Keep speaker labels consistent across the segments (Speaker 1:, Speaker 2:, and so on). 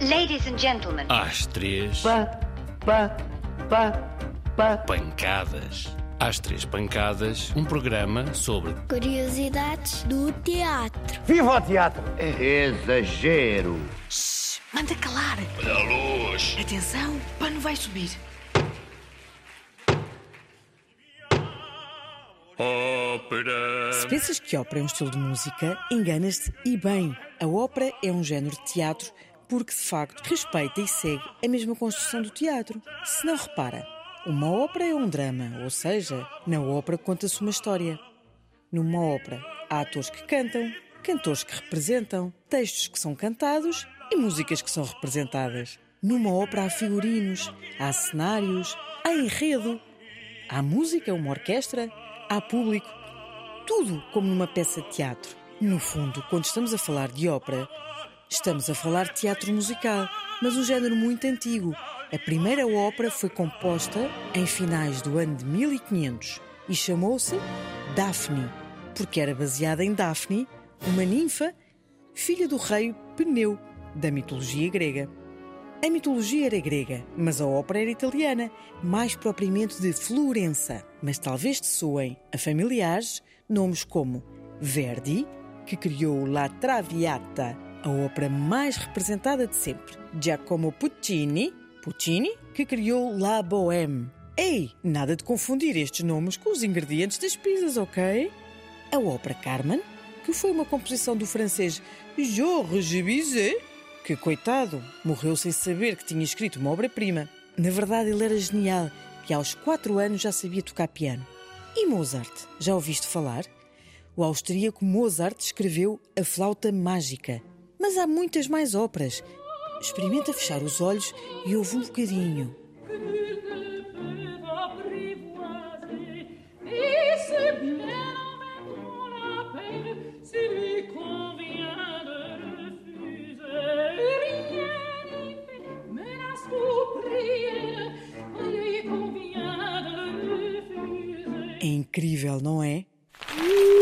Speaker 1: Ladies and gentlemen.
Speaker 2: Às três,
Speaker 3: Pá, pá, pá, pá.
Speaker 2: pancadas. Às três pancadas, um programa sobre
Speaker 4: Curiosidades do teatro.
Speaker 3: Viva o teatro!
Speaker 5: Exagero.
Speaker 6: Manda calar.
Speaker 2: Olha a luz.
Speaker 6: Atenção, o pano vai subir.
Speaker 2: Ópera.
Speaker 7: Se pensas que ópera é um estilo de música, enganas-te e bem. A ópera é um género de teatro porque, de facto, respeita e segue a mesma construção do teatro. Se não repara, uma ópera é um drama, ou seja, na ópera conta-se uma história. Numa ópera, há atores que cantam, cantores que representam, textos que são cantados e músicas que são representadas. Numa ópera há figurinos, há cenários, há enredo, há música, uma orquestra, há público. Tudo como numa peça de teatro. No fundo, quando estamos a falar de ópera, estamos a falar de teatro musical, mas um género muito antigo. A primeira ópera foi composta em finais do ano de 1500 e chamou-se Daphne, porque era baseada em Daphne, uma ninfa, filha do rei Peneu, da mitologia grega. A mitologia era grega, mas a ópera era italiana, mais propriamente de Florença. Mas talvez te soem a familiares nomes como Verdi, que criou La Traviata, a ópera mais representada de sempre, Giacomo Puccini, Puccini, que criou La Bohème. Ei, nada de confundir estes nomes com os ingredientes das pizzas, ok? A ópera Carmen, que foi uma composição do francês Georges Bizet, que, coitado, morreu sem saber que tinha escrito uma obra-prima. Na verdade, ele era genial e aos quatro anos já sabia tocar piano. E Mozart? Já ouviste falar? O austríaco Mozart escreveu A Flauta Mágica. Mas há muitas mais óperas. Experimenta fechar os olhos e ouve um bocadinho.
Speaker 8: Et c'est bien en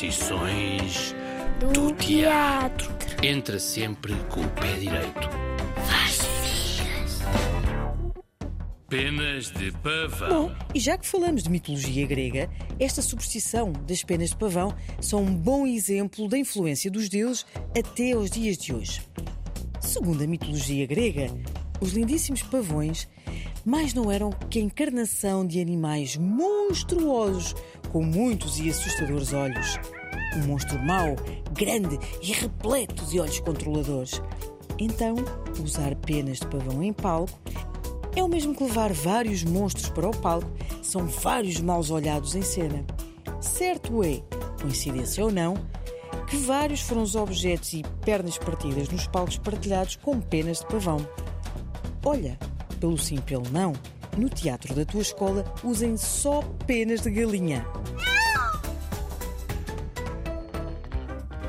Speaker 2: Superstições do teatro. Entra sempre com o pé direito. Penas de pavão.
Speaker 7: Bom, e já que falamos de mitologia grega, esta superstição das penas de pavão são um bom exemplo da influência dos deuses até aos dias de hoje. Segundo a mitologia grega, os lindíssimos pavões mais não eram que a encarnação de animais monstruosos com muitos e assustadores olhos. Um monstro mau, grande e repleto de olhos controladores. Então, usar penas de pavão em palco é o mesmo que levar vários monstros para o palco, são vários maus olhados em cena. Certo é, coincidência ou não, que vários foram os objetos e pernas partidas nos palcos partilhados com penas de pavão. Olha, pelo sim pelo não, no teatro da tua escola usem só penas de galinha.